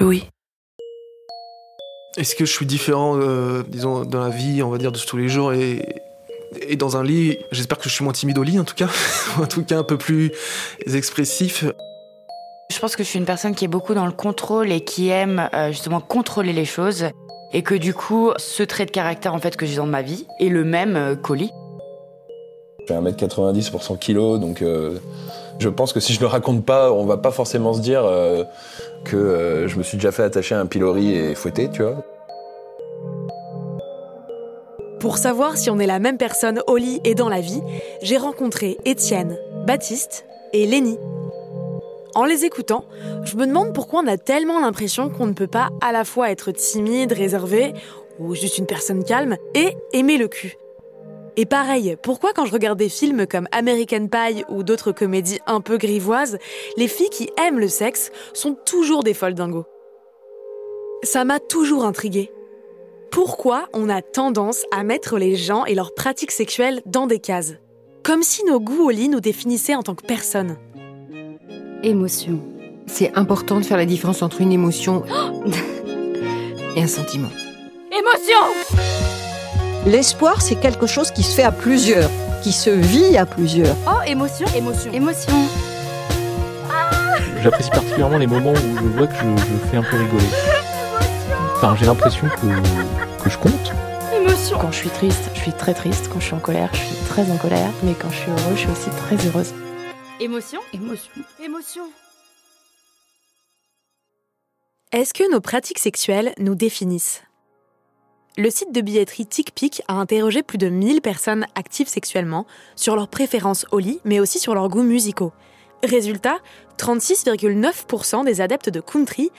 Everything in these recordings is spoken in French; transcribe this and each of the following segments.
Louis. Est-ce que je suis différent, euh, disons, dans la vie, on va dire, de tous les jours et, et dans un lit? J'espère que je suis moins timide au lit, en tout cas. en tout cas, un peu plus expressif. Je pense que je suis une personne qui est beaucoup dans le contrôle et qui aime euh, justement contrôler les choses. Et que du coup, ce trait de caractère en fait que j'ai dans ma vie est le même euh, qu'Oli. Je fais 1m90 pour 100 kg, donc euh, je pense que si je le raconte pas, on va pas forcément se dire euh, que euh, je me suis déjà fait attacher à un pilori et fouetter, tu vois. Pour savoir si on est la même personne au lit et dans la vie, j'ai rencontré Étienne, Baptiste et Lénie. En les écoutant, je me demande pourquoi on a tellement l'impression qu'on ne peut pas à la fois être timide, réservé, ou juste une personne calme, et aimer le cul. Et pareil, pourquoi quand je regarde des films comme American Pie ou d'autres comédies un peu grivoises, les filles qui aiment le sexe sont toujours des folles dingos Ça m'a toujours intriguée. Pourquoi on a tendance à mettre les gens et leurs pratiques sexuelles dans des cases? Comme si nos goûts au lit nous définissaient en tant que personne. Émotion. C'est important de faire la différence entre une émotion et un sentiment. Émotion L'espoir, c'est quelque chose qui se fait à plusieurs, qui se vit à plusieurs. Oh, émotion Émotion. Émotion. J'apprécie particulièrement les moments où je vois que je, je fais un peu rigoler. Enfin, j'ai l'impression que, que je compte. Émotion Quand je suis triste, je suis très triste. Quand je suis en colère, je suis très en colère. Mais quand je suis heureuse, je suis aussi très heureuse. Émotion Émotion. Émotion Est-ce que nos pratiques sexuelles nous définissent? Le site de billetterie TickPick a interrogé plus de 1000 personnes actives sexuellement sur leurs préférences au lit, mais aussi sur leurs goûts musicaux. Résultat, 36,9% des adeptes de country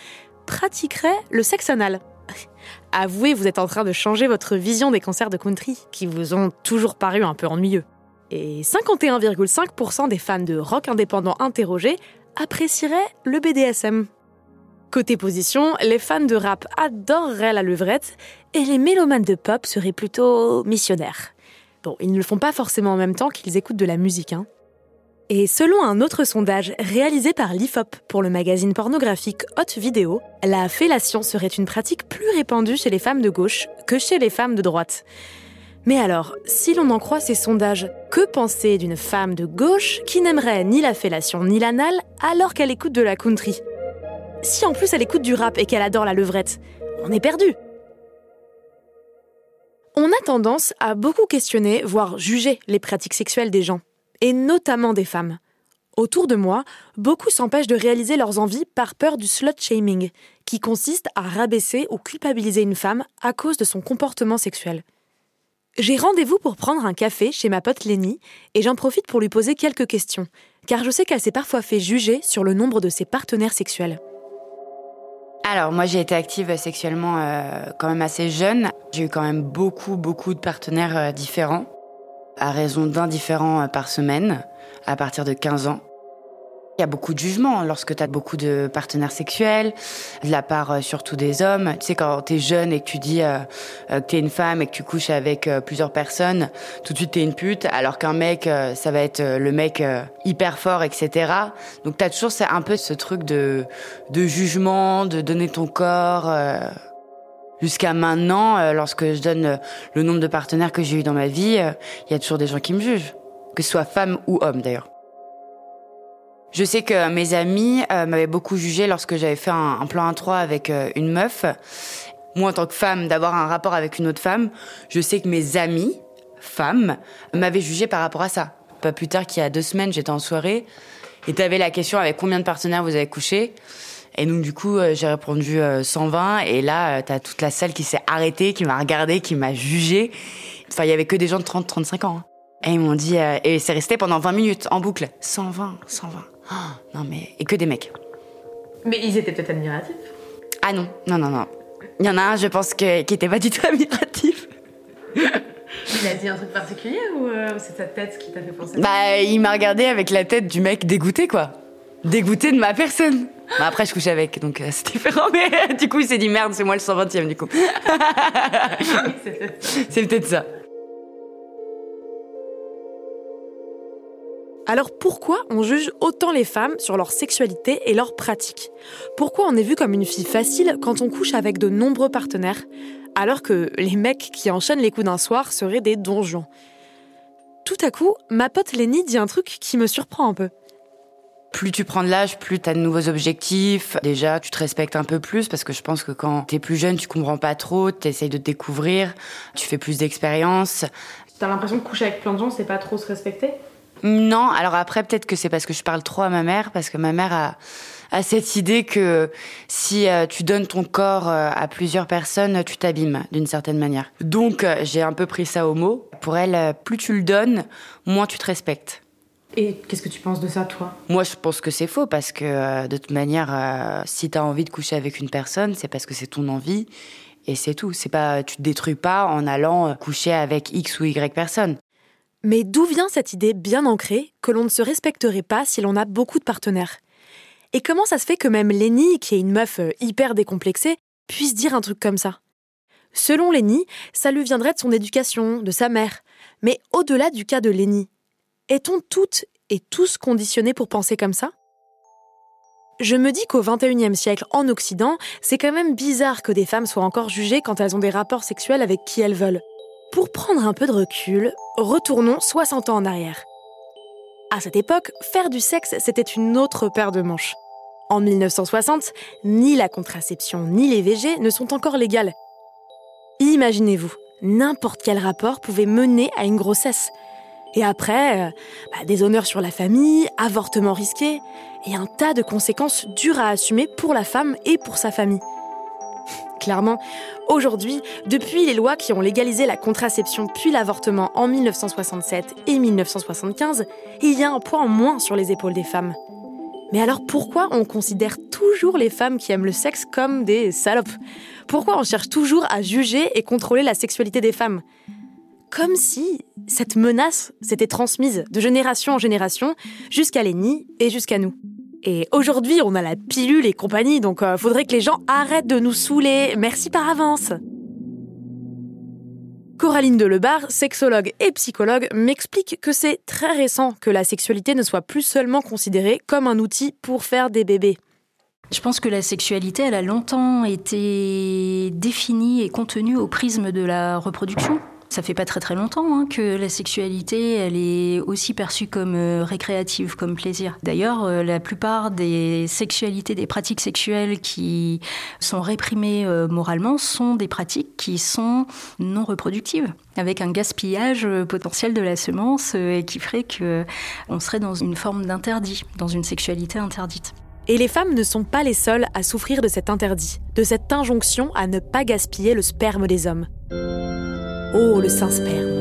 pratiqueraient le sexe anal. Avouez, vous êtes en train de changer votre vision des concerts de country, qui vous ont toujours paru un peu ennuyeux. Et 51,5% des fans de rock indépendant interrogés apprécieraient le BDSM. Côté position, les fans de rap adoreraient la levrette et les mélomanes de pop seraient plutôt missionnaires. Bon, ils ne le font pas forcément en même temps qu'ils écoutent de la musique. Hein. Et selon un autre sondage réalisé par l'IFOP pour le magazine pornographique Hot Video, la fellation serait une pratique plus répandue chez les femmes de gauche que chez les femmes de droite. Mais alors, si l'on en croit ces sondages, que penser d'une femme de gauche qui n'aimerait ni la fellation ni l'anal alors qu'elle écoute de la country? Si en plus elle écoute du rap et qu'elle adore la levrette, on est perdu On a tendance à beaucoup questionner, voire juger les pratiques sexuelles des gens, et notamment des femmes. Autour de moi, beaucoup s'empêchent de réaliser leurs envies par peur du slut shaming, qui consiste à rabaisser ou culpabiliser une femme à cause de son comportement sexuel. J'ai rendez-vous pour prendre un café chez ma pote Lénie et j'en profite pour lui poser quelques questions, car je sais qu'elle s'est parfois fait juger sur le nombre de ses partenaires sexuels. Alors, moi, j'ai été active sexuellement euh, quand même assez jeune. J'ai eu quand même beaucoup, beaucoup de partenaires euh, différents, à raison d'un différent euh, par semaine, à partir de 15 ans. Il y a beaucoup de jugements lorsque tu as beaucoup de partenaires sexuels, de la part euh, surtout des hommes. Tu sais, quand tu es jeune et que tu dis euh, euh, que tu es une femme et que tu couches avec plusieurs personnes, tout de suite tu es une pute, alors qu'un mec, ça va être le mec hyper fort, etc. Donc tu as toujours un peu ce truc de, de jugement, de donner ton corps. Jusqu'à maintenant, lorsque je donne le nombre de partenaires que j'ai eu dans ma vie, il y a toujours des gens qui me jugent, que ce soit femme ou homme d'ailleurs. Je sais que mes amis euh, m'avaient beaucoup jugé lorsque j'avais fait un, plan 1-3 avec euh, une meuf. Moi, en tant que femme, d'avoir un rapport avec une autre femme, je sais que mes amis, femmes, m'avaient jugé par rapport à ça. Pas plus tard qu'il y a deux semaines, j'étais en soirée et t'avais la question avec combien de partenaires vous avez couché. Et donc, du coup, euh, j'ai répondu 120. Et là, t'as toute la salle qui s'est arrêtée, qui m'a regardé, qui m'a jugé. Enfin, il y avait que des gens de 30, 35 ans. Hein. Et ils m'ont dit, et c'est resté pendant 20 minutes en boucle. 120, 120. Oh, non, mais. Et que des mecs. Mais ils étaient peut-être admiratifs Ah non, non, non, non. Il y en a un, je pense, que, qui était pas du tout admiratif. Il a dit un truc particulier ou euh, c'est sa tête qui t'a fait penser Bah, il m'a regardé avec la tête du mec dégoûté, quoi. Dégoûté de ma personne. Bah, après, je couchais avec, donc euh, c'est différent, mais du coup, il s'est dit merde, c'est moi le 120ème, du coup. c'est peut-être ça. Alors pourquoi on juge autant les femmes sur leur sexualité et leurs pratiques Pourquoi on est vu comme une fille facile quand on couche avec de nombreux partenaires, alors que les mecs qui enchaînent les coups d'un soir seraient des donjons? Tout à coup, ma pote Lenny dit un truc qui me surprend un peu. Plus tu prends de l'âge, plus tu as de nouveaux objectifs. Déjà, tu te respectes un peu plus parce que je pense que quand t'es plus jeune, tu comprends pas trop, tu essayes de te découvrir, tu fais plus d'expérience. T'as l'impression que coucher avec plein de gens, c'est pas trop se respecter? Non, alors après, peut-être que c'est parce que je parle trop à ma mère, parce que ma mère a, cette idée que si euh, tu donnes ton corps euh, à plusieurs personnes, tu t'abîmes d'une certaine manière. Donc, euh, j'ai un peu pris ça au mot. Pour elle, plus tu le donnes, moins tu te respectes. Et qu'est-ce que tu penses de ça, toi? Moi, je pense que c'est faux, parce que de toute manière, si tu as envie de coucher avec une personne, c'est parce que c'est ton envie. Et c'est tout. C'est pas, tu te détruis pas en allant coucher avec X ou Y personne. Mais d'où vient cette idée bien ancrée que l'on ne se respecterait pas si l'on a beaucoup de partenaires? Et comment ça se fait que même Lenny, qui est une meuf euh, hyper décomplexée, puisse dire un truc comme ça? Selon Lenny, ça lui viendrait de son éducation, de sa mère. Mais au-delà du cas de Lenny, est-on toutes et tous conditionnés pour penser comme ça? Je me dis qu'au XXIe siècle, en Occident, c'est quand même bizarre que des femmes soient encore jugées quand elles ont des rapports sexuels avec qui elles veulent. Pour prendre un peu de recul, retournons 60 ans en arrière. À cette époque, faire du sexe, c'était une autre paire de manches. En 1960, ni la contraception ni les VG ne sont encore légales. Imaginez-vous, n'importe quel rapport pouvait mener à une grossesse. Et après, euh, bah, des honneurs sur la famille, avortement risqué, et un tas de conséquences dures à assumer pour la femme et pour sa famille. Clairement, aujourd'hui, depuis les lois qui ont légalisé la contraception puis l'avortement en 1967 et 1975, il y a un poids en moins sur les épaules des femmes. Mais alors pourquoi on considère toujours les femmes qui aiment le sexe comme des salopes? Pourquoi on cherche toujours à juger et contrôler la sexualité des femmes? Comme si cette menace s'était transmise de génération en génération jusqu'à Lénie et jusqu'à nous. Et aujourd'hui, on a la pilule et compagnie, donc euh, faudrait que les gens arrêtent de nous saouler. Merci par avance. Coraline Delebar, sexologue et psychologue, m'explique que c'est très récent que la sexualité ne soit plus seulement considérée comme un outil pour faire des bébés. Je pense que la sexualité, elle a longtemps été définie et contenue au prisme de la reproduction. Ça fait pas très très longtemps hein, que la sexualité, elle est aussi perçue comme euh, récréative, comme plaisir. D'ailleurs, euh, la plupart des sexualités, des pratiques sexuelles qui sont réprimées euh, moralement sont des pratiques qui sont non reproductives, avec un gaspillage potentiel de la semence et qui ferait que on serait dans une forme d'interdit, dans une sexualité interdite. Et les femmes ne sont pas les seules à souffrir de cet interdit, de cette injonction à ne pas gaspiller le sperme des hommes. Oh, le Saint-Sperme.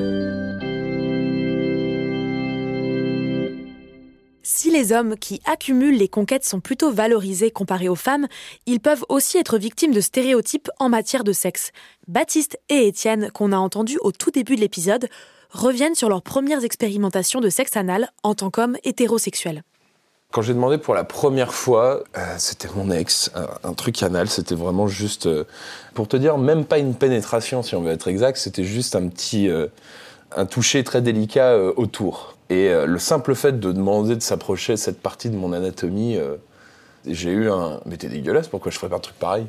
Si les hommes qui accumulent les conquêtes sont plutôt valorisés comparés aux femmes, ils peuvent aussi être victimes de stéréotypes en matière de sexe. Baptiste et Étienne, qu'on a entendus au tout début de l'épisode, reviennent sur leurs premières expérimentations de sexe anal en tant qu'hommes hétérosexuels. Quand j'ai demandé pour la première fois, euh, c'était mon ex, un, truc anal, c'était vraiment juste, euh, pour te dire, même pas une pénétration si on veut être exact, c'était juste un petit, euh, un toucher très délicat autour. Et le simple fait de demander de s'approcher cette partie de mon anatomie, j'ai eu un, mais t'es dégueulasse, pourquoi je ferais pas un truc pareil?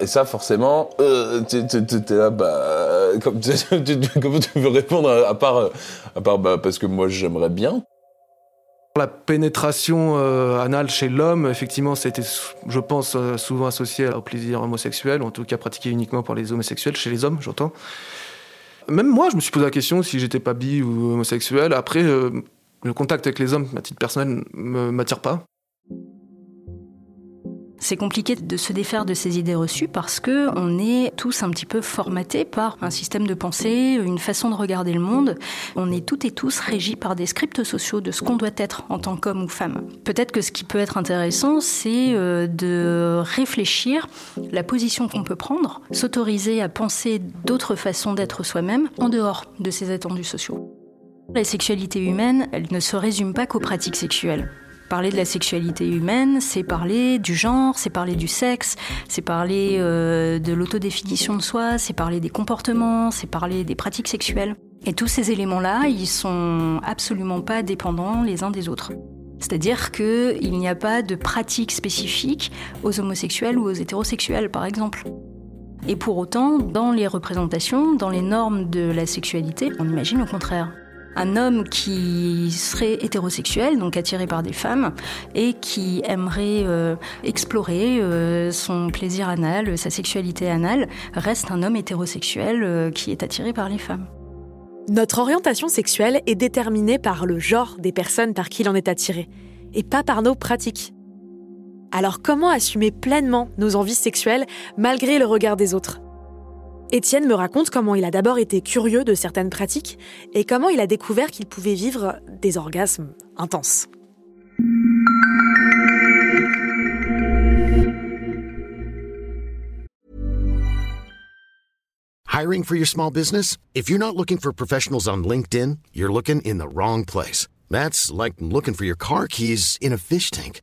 Et ça, forcément, euh, t'es là, bah, comme, comment tu veux répondre à, part, à part bah, parce que moi j'aimerais bien. La pénétration euh, anale chez l'homme, effectivement, été, je pense, euh, souvent associé au plaisir homosexuel, ou en tout cas pratiqué uniquement par les homosexuels, chez les hommes, j'entends. Même moi, je me suis posé la question si j'étais pas bi ou homosexuel. Après, euh, le contact avec les hommes, à titre personnel, ne m'attire pas. C'est compliqué de se défaire de ces idées reçues parce que on est tous un petit peu formatés par un système de pensée, une façon de regarder le monde. On est toutes et tous régis par des scripts sociaux de ce qu'on doit être en tant qu'homme ou femme. Peut-être que ce qui peut être intéressant, c'est euh, de réfléchir la position qu'on peut prendre, s'autoriser à penser d'autres façons d'être soi-même en dehors de ces attendus sociaux. La sexualité humaine, elle ne se résume pas qu'aux pratiques sexuelles. Parler de la sexualité humaine, c'est parler du genre, c'est parler du sexe, c'est parler euh, de l'autodéfinition de soi, c'est parler des comportements, c'est parler des pratiques sexuelles. Et tous ces éléments-là, ils sont absolument pas dépendants les uns des autres. C'est-à-dire qu'il n'y a pas de pratique spécifique aux homosexuels ou aux hétérosexuels, par exemple. Et pour autant, dans les représentations, dans les normes de la sexualité, on imagine au contraire un homme qui serait hétérosexuel, donc attiré par des femmes, et qui aimerait euh, explorer euh, son plaisir anal, sa sexualité anale, reste un homme hétérosexuel euh, qui est attiré par les femmes. Notre orientation sexuelle est déterminée par le genre des personnes par qui l'on est attiré, et pas par nos pratiques. Alors comment assumer pleinement nos envies sexuelles malgré le regard des autres? Étienne me raconte comment il a d'abord été curieux de certaines pratiques et comment il a découvert qu'il pouvait vivre des orgasmes intenses. Hiring for your small business? If you're not looking for professionals on LinkedIn, you're looking in the wrong place. That's like looking for your car keys in a fish tank.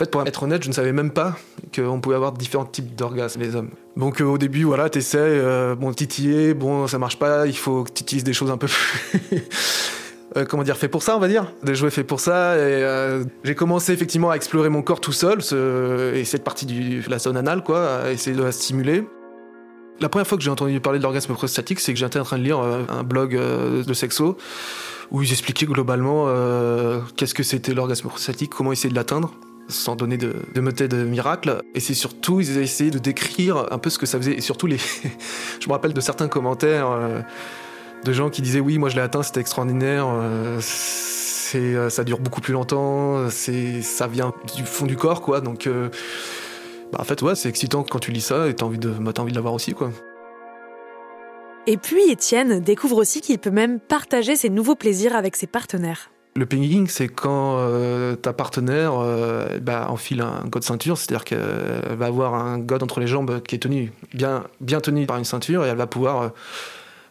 Fait, pour être honnête, je ne savais même pas qu'on pouvait avoir différents types d'orgasmes, les hommes. Donc euh, au début, voilà, t'essaies, euh, bon, titiller, bon, ça marche pas, il faut que tu utilises des choses un peu plus... Euh, comment dire, fait pour ça, on va dire? Des jouets faits pour ça. Et j'ai commencé effectivement à explorer mon corps tout seul, et cette partie de la zone anale, quoi, à essayer de la stimuler. La première fois que j'ai entendu parler de l'orgasme prostatique, c'est que j'étais en train de lire un blog de sexo où ils expliquaient globalement qu'est-ce que c'était l'orgasme prostatique, comment essayer de l'atteindre sans donner de, de méthode miracle. Et c'est surtout, ils essayé de décrire un peu ce que ça faisait. Et surtout, les je me rappelle de certains commentaires euh, de gens qui disaient Oui, moi je l'ai atteint, c'était extraordinaire. Euh, c'est, euh, ça dure beaucoup plus longtemps. Ça vient du fond du corps, quoi. Donc, bah, en fait, ouais, c'est excitant quand tu lis ça et t'as envie de, bah, envie de l'avoir aussi, quoi. Et puis Étienne découvre aussi qu'il peut même partager ses nouveaux plaisirs avec ses partenaires. Le pegging, c'est quand euh, ta partenaire euh, bah, enfile un god ceinture, c'est-à-dire qu'elle va avoir un god entre les jambes qui est tenu, bien, bien tenu par une ceinture, et elle va pouvoir euh,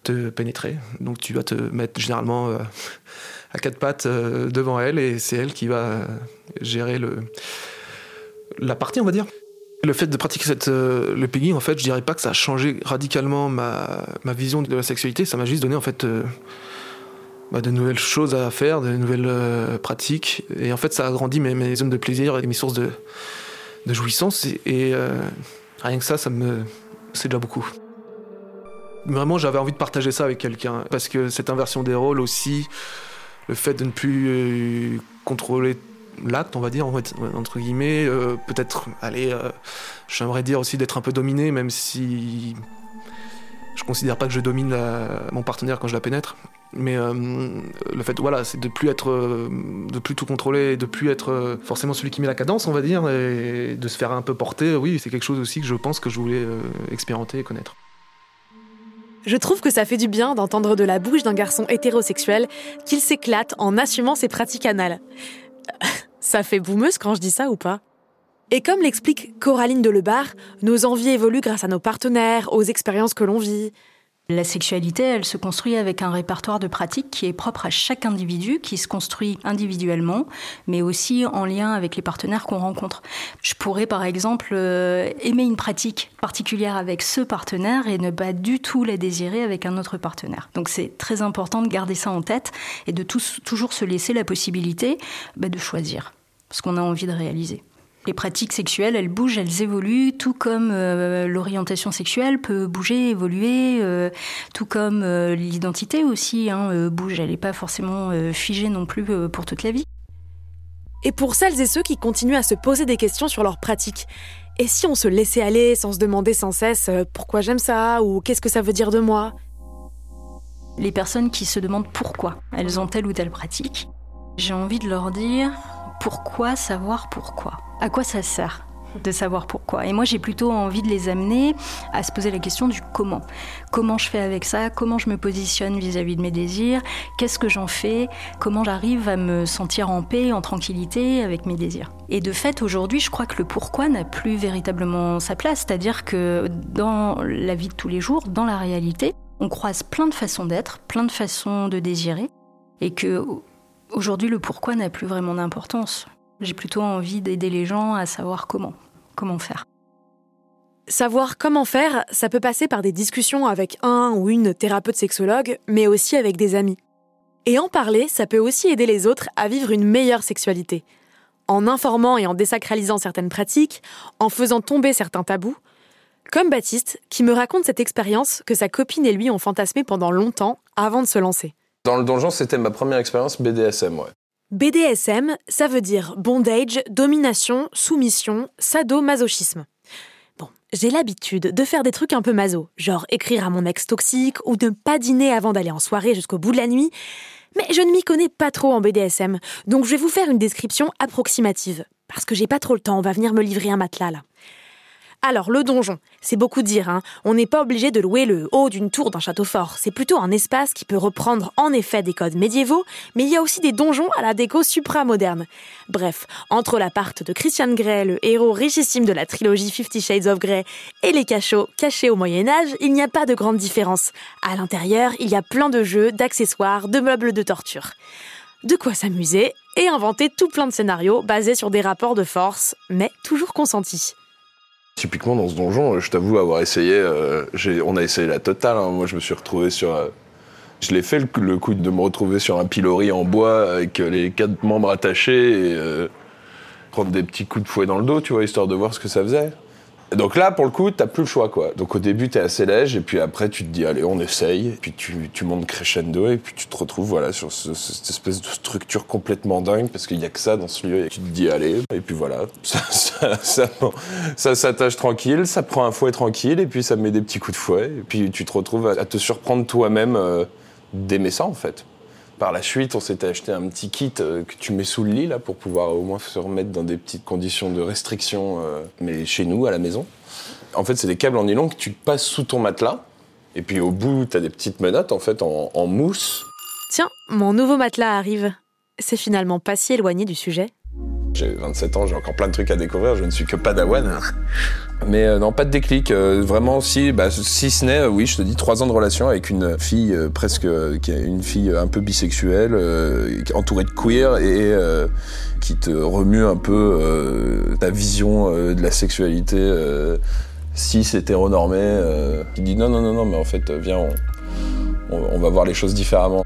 te pénétrer. Donc tu vas te mettre généralement à quatre pattes devant elle, et c'est elle qui va gérer le, la partie, on va dire. Le fait de pratiquer cette, le pegging, en fait, je dirais pas que ça a changé radicalement ma, ma vision de la sexualité, ça m'a juste donné en fait bah, de nouvelles choses à faire, de nouvelles euh, pratiques. Et en fait, ça a agrandi mes, mes, zones de plaisir et mes sources de, jouissance. Et, euh, rien que ça, ça me, c'est déjà beaucoup. Vraiment, j'avais envie de partager ça avec quelqu'un. Parce que cette inversion des rôles aussi, le fait de ne plus euh, contrôler l'acte, on va dire, entre guillemets, peut-être, allez, j'aimerais dire aussi d'être un peu dominé, même si considère pas que je domine mon partenaire quand je la pénètre. Mais euh, le fait, voilà, c'est de plus être, euh, de plus tout contrôler, de plus être euh, forcément celui qui met la cadence, on va dire, et de se faire un peu porter. Oui, c'est quelque chose aussi que je pense que je voulais expérimenter et connaître. Je trouve que ça fait du bien d'entendre de la bouche d'un garçon hétérosexuel qu'il s'éclate en assumant ses pratiques anales. Ça fait boumeuse quand je dis ça ou pas? Et comme l'explique Coraline Delebar, nos envies évoluent grâce à nos partenaires, aux expériences que l'on vit. La sexualité, elle se construit avec un répertoire de pratiques qui est propre à chaque individu, qui se construit individuellement, mais aussi en lien avec les partenaires qu'on rencontre. Je pourrais par exemple euh, aimer une pratique particulière avec ce partenaire et ne pas du tout la désirer avec un autre partenaire. Donc c'est très important de garder ça en tête et de toujours se laisser la possibilité bah, de choisir ce qu'on a envie de réaliser. Les pratiques sexuelles, elles bougent, elles évoluent, tout comme euh, l'orientation sexuelle peut bouger, évoluer, euh, tout comme euh, l'identité aussi hein, bouge. Elle n'est pas forcément figée non plus pour toute la vie. Et pour celles et ceux qui continuent à se poser des questions sur leurs pratiques, et si on se laissait aller sans se demander sans cesse pourquoi j'aime ça ou qu'est-ce que ça veut dire de moi? Les personnes qui se demandent pourquoi elles ont telle ou telle pratique, j'ai envie de leur dire pourquoi savoir pourquoi? À quoi ça sert de savoir pourquoi? Et moi, j'ai plutôt envie de les amener à se poser la question du comment. Comment je fais avec ça? Comment je me positionne vis-à-vis de mes désirs? Qu'est-ce que j'en fais? Comment j'arrive à me sentir en paix, en tranquillité avec mes désirs? Et de fait, aujourd'hui, je crois que le pourquoi n'a plus véritablement sa place. C'est-à-dire que dans la vie de tous les jours, dans la réalité, on croise plein de façons d'être, plein de façons de désirer. Et que Aujourd'hui, le pourquoi n'a plus vraiment d'importance. J'ai plutôt envie d'aider les gens à savoir comment, comment faire. Savoir comment faire, ça peut passer par des discussions avec un ou une thérapeute sexologue, mais aussi avec des amis. Et en parler, ça peut aussi aider les autres à vivre une meilleure sexualité. En informant et en désacralisant certaines pratiques, en faisant tomber certains tabous, comme Baptiste, qui me raconte cette expérience que sa copine et lui ont fantasmé pendant longtemps avant de se lancer. Dans le donjon, c'était ma première expérience BDSM, ouais. BDSM, ça veut dire bondage, domination, soumission, sadomasochisme. Bon, j'ai l'habitude de faire des trucs un peu maso, genre écrire à mon ex toxique ou ne pas dîner avant d'aller en soirée jusqu'au bout de la nuit, mais je ne m'y connais pas trop en BDSM, donc je vais vous faire une description approximative. Parce que j'ai pas trop le temps, on va venir me livrer un matelas là. Alors, le donjon, c'est beaucoup dire, hein. On n'est pas obligé de louer le haut d'une tour d'un château fort. C'est plutôt un espace qui peut reprendre en effet des codes médiévaux, mais il y a aussi des donjons à la déco supra-moderne. Bref, entre l'appart de Christian Grey, le héros richissime de la trilogie Fifty Shades of Grey, et les cachots cachés au Moyen-Âge, il n'y a pas de grande différence. À l'intérieur, il y a plein de jeux, d'accessoires, de meubles de torture. De quoi s'amuser et inventer tout plein de scénarios basés sur des rapports de force, mais toujours consentis. Typiquement dans ce donjon, je t'avoue avoir essayé, euh, on a essayé la totale. Hein. Moi je me suis retrouvé sur... Euh, je l'ai fait le, coup de me retrouver sur un pilori en bois avec les quatre membres attachés et euh, prendre des petits coups de fouet dans le dos, tu vois, histoire de voir ce que ça faisait. Donc là, pour le coup, t'as plus le choix, quoi. Donc au début, t'es assez léger, et puis après, tu te dis, allez, on essaye. Puis tu, tu montes crescendo, et puis tu te retrouves, voilà, sur cette espèce de structure complètement dingue, parce qu'il y a que ça dans ce lieu. Et tu te dis, allez, et puis voilà, ça, ça, ça, s'attache tranquille, ça prend un fouet tranquille, et puis ça met des petits coups de fouet, et puis tu te retrouves à, te surprendre toi-même euh, d'aimer ça, en fait. Par la suite, on s'était acheté un petit kit euh, que tu mets sous le lit là pour pouvoir au moins se remettre dans des petites conditions de restriction, euh, mais chez nous à la maison. En fait, c'est des câbles en nylon que tu passes sous ton matelas. Et puis au bout, tu as des petites menottes en fait en, en mousse. Tiens, mon nouveau matelas arrive. C'est finalement pas si éloigné du sujet. J'ai 27 ans, j'ai encore plein de trucs à découvrir, je ne suis que padawan. Mais euh, non, pas de déclic. Euh, vraiment, si, bah, si ce n'est, oui, je te dis, trois ans de relation avec une fille euh, presque, qui une fille un peu bisexuelle, entourée de queer et qui te remue un peu ta vision de la sexualité cis hétéronormée. qui dit non, non, non, non, mais en fait, viens, on va voir les choses différemment.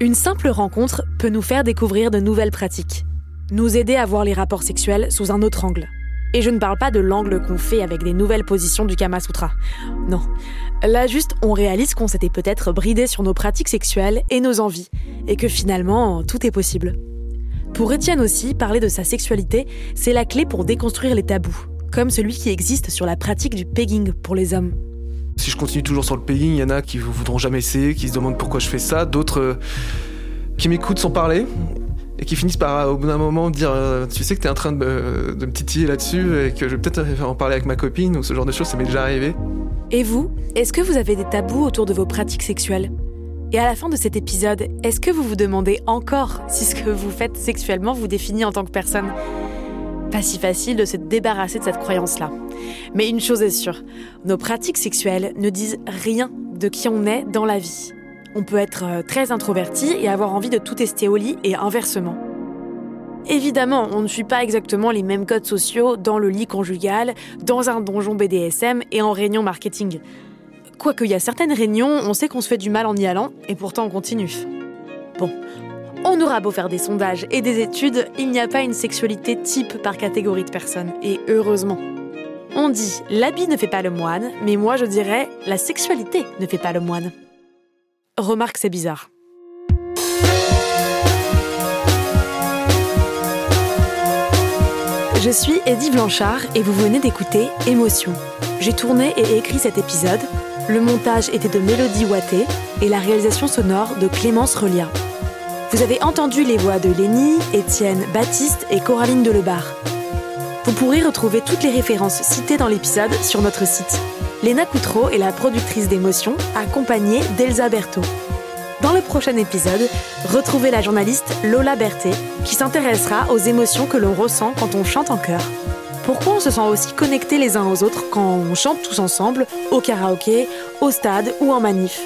Une simple rencontre peut nous faire découvrir de nouvelles pratiques, nous aider à voir les rapports sexuels sous un autre angle. Et je ne parle pas de l'angle qu'on fait avec des nouvelles positions du Kama Sutra. Non. Là, juste, on réalise qu'on s'était peut-être bridé sur nos pratiques sexuelles et nos envies, et que finalement, tout est possible. Pour Étienne aussi, parler de sa sexualité, c'est la clé pour déconstruire les tabous, comme celui qui existe sur la pratique du pegging pour les hommes. Si je continue toujours sur le paying, il y en a qui voudront jamais essayer, qui se demandent pourquoi je fais ça, d'autres euh, qui m'écoutent sans parler et qui finissent par, au bout d'un moment, dire euh, Tu sais que t'es en train de me, de me titiller là-dessus et que je vais peut-être en parler avec ma copine ou ce genre de choses, ça m'est déjà arrivé. Et vous, est-ce que vous avez des tabous autour de vos pratiques sexuelles? Et à la fin de cet épisode, est-ce que vous vous demandez encore si ce que vous faites sexuellement vous définit en tant que personne? Pas si facile de se débarrasser de cette croyance-là. Mais une chose est sûre, nos pratiques sexuelles ne disent rien de qui on est dans la vie. On peut être euh, très introverti et avoir envie de tout tester au lit et inversement. Évidemment, on ne suit pas exactement les mêmes codes sociaux dans le lit conjugal, dans un donjon BDSM et en réunion marketing. Quoique, il y a certaines réunions, on sait qu'on se fait du mal en y allant, et pourtant on continue. Bon, on aura beau faire des sondages et des études, il n'y a pas une sexualité type par catégorie de personnes, et heureusement. On dit l'habit ne fait pas le moine, mais moi je dirais la sexualité ne fait pas le moine. Remarque, c'est bizarre. Je suis Eddie Blanchard et vous venez d'écouter Émotion. J'ai tourné et écrit cet épisode. Le montage était de Mélodie Watté et la réalisation sonore de Clémence Relia. Vous avez entendu les voix de Lénie, Étienne, Baptiste et Coraline Delebar. Vous pourrez retrouver toutes les références citées dans l'épisode sur notre site. Léna Coutreau est la productrice d'émotion, accompagnée d'Elsa Berthaud. Dans le prochain épisode, retrouvez la journaliste Lola Berthet qui s'intéressera aux émotions que l'on ressent quand on chante en chœur. Pourquoi on se sent aussi connectés les uns aux autres quand on chante tous ensemble, au karaoké, au stade ou en manif?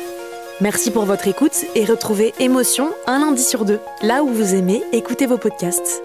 Merci pour votre écoute et retrouvez Émotion un lundi sur deux, là où vous aimez écouter vos podcasts.